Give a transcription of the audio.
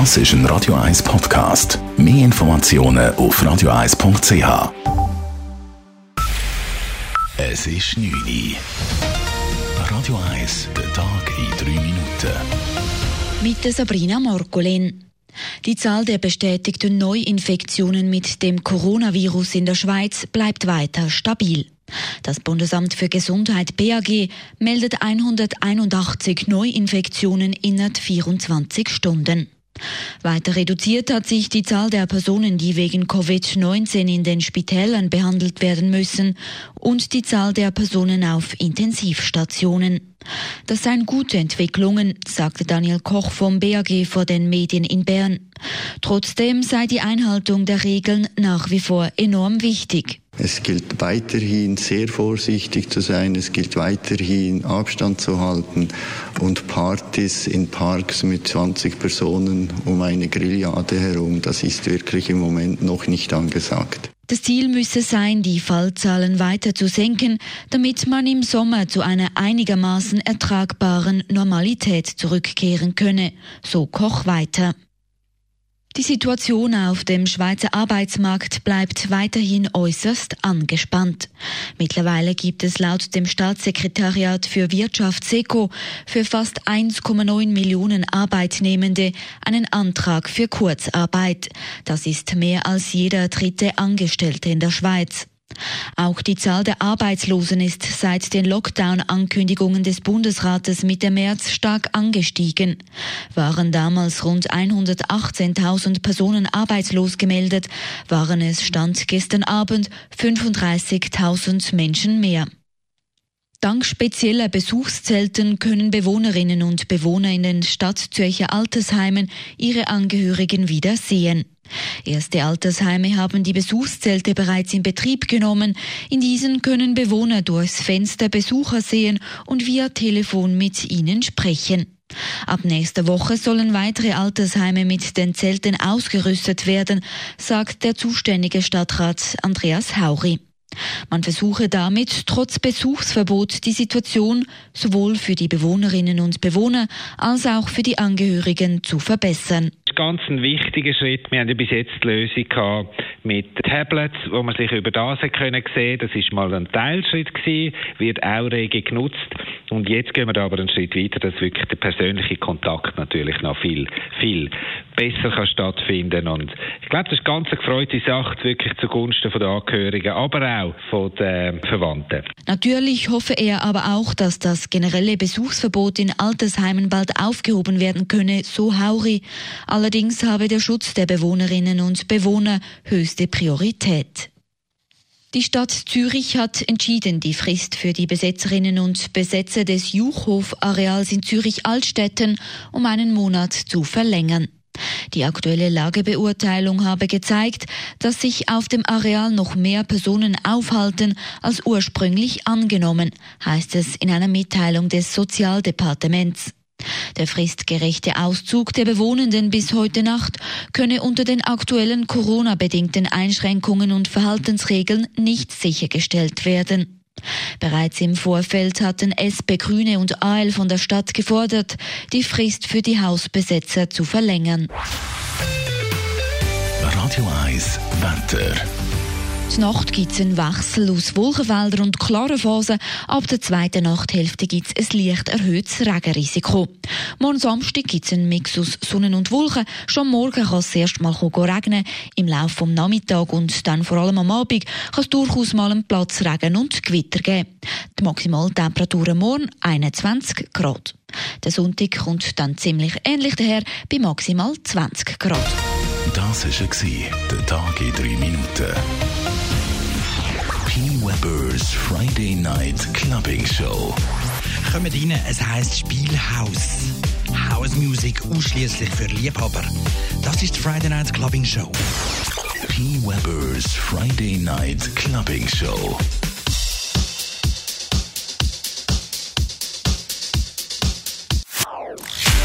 Das ist ein Radio 1 Podcast. Mehr Informationen auf radio1.ch. Es ist 9 Uhr. Radio 1, der Tag in 3 Minuten. Mit Sabrina Morgolin. Die Zahl der bestätigten Neuinfektionen mit dem Coronavirus in der Schweiz bleibt weiter stabil. Das Bundesamt für Gesundheit BAG meldet 181 Neuinfektionen innerhalb 24 Stunden. Weiter reduziert hat sich die Zahl der Personen, die wegen Covid-19 in den Spitälern behandelt werden müssen und die Zahl der Personen auf Intensivstationen. Das seien gute Entwicklungen, sagte Daniel Koch vom BAG vor den Medien in Bern. Trotzdem sei die Einhaltung der Regeln nach wie vor enorm wichtig. Es gilt weiterhin sehr vorsichtig zu sein, es gilt weiterhin Abstand zu halten und Partys in Parks mit 20 Personen um eine Grillade herum, das ist wirklich im Moment noch nicht angesagt. Das Ziel müsse sein, die Fallzahlen weiter zu senken, damit man im Sommer zu einer einigermaßen ertragbaren Normalität zurückkehren könne, so Koch weiter. Die Situation auf dem Schweizer Arbeitsmarkt bleibt weiterhin äußerst angespannt. Mittlerweile gibt es laut dem Staatssekretariat für Wirtschaft SECO für fast 1,9 Millionen Arbeitnehmende einen Antrag für Kurzarbeit. Das ist mehr als jeder dritte Angestellte in der Schweiz. Auch die Zahl der Arbeitslosen ist seit den Lockdown-Ankündigungen des Bundesrates Mitte März stark angestiegen. Waren damals rund 118.000 Personen arbeitslos gemeldet, waren es Stand gestern Abend 35.000 Menschen mehr. Dank spezieller Besuchszelten können Bewohnerinnen und Bewohner in den Stadtzürcher Altersheimen ihre Angehörigen wieder sehen. Erste Altersheime haben die Besuchszelte bereits in Betrieb genommen. In diesen können Bewohner durchs Fenster Besucher sehen und via Telefon mit ihnen sprechen. Ab nächster Woche sollen weitere Altersheime mit den Zelten ausgerüstet werden, sagt der zuständige Stadtrat Andreas Hauri. Man versuche damit trotz Besuchsverbot die Situation sowohl für die Bewohnerinnen und Bewohner als auch für die Angehörigen zu verbessern ganz ein wichtiger Schritt. Wir haben ja bis jetzt die Lösung gehabt mit Tablets, wo man sich über das können sehen. Das ist mal ein Teilschritt gewesen, wird auch rege genutzt. Und jetzt gehen wir aber einen Schritt weiter, dass wirklich der persönliche Kontakt natürlich noch viel, viel besser kann stattfinden. Und ich glaube, das ist eine ganz gefreute Sache, wirklich zugunsten der Angehörigen, aber auch von den Verwandten. Natürlich hoffe er aber auch, dass das generelle Besuchsverbot in Altersheimen bald aufgehoben werden könne, so Hauri. Allerdings habe der Schutz der Bewohnerinnen und Bewohner höchste Priorität. Die Stadt Zürich hat entschieden, die Frist für die Besetzerinnen und Besetzer des Juchhof-Areals in Zürich-Altstetten um einen Monat zu verlängern. Die aktuelle Lagebeurteilung habe gezeigt, dass sich auf dem Areal noch mehr Personen aufhalten als ursprünglich angenommen, heißt es in einer Mitteilung des Sozialdepartements. Der fristgerechte Auszug der Bewohnenden bis heute Nacht könne unter den aktuellen Corona-bedingten Einschränkungen und Verhaltensregeln nicht sichergestellt werden. Bereits im Vorfeld hatten SP Grüne und AL von der Stadt gefordert, die Frist für die Hausbesetzer zu verlängern. Radio 1 Wetter. Die Nacht gibt es einen Wechsel aus Wolkenfeldern und klaren Phasen. Ab der zweiten Nachthälfte gibt es ein leicht erhöhtes Regenrisiko. Morgen Samstag gibt es einen Mix aus Sonne und Wolken. Schon morgen kann es erst mal regnen. Im Laufe des Nachmittags und dann vor allem am Abend kann es durchaus mal einen Platz Regen und Gewitter geben. Die Maximaltemperatur morgen 21 Grad. Der Sonntag kommt dann ziemlich ähnlich daher bei maximal 20 Grad. Das war der Tag in drei Minuten. P. Weber's Friday Night Clubbing Show. Kommt rein, es heisst Spielhaus. House Music ausschließlich für Liebhaber. Das ist die Friday Night Clubbing Show. P. Weber's Friday Night Clubbing Show.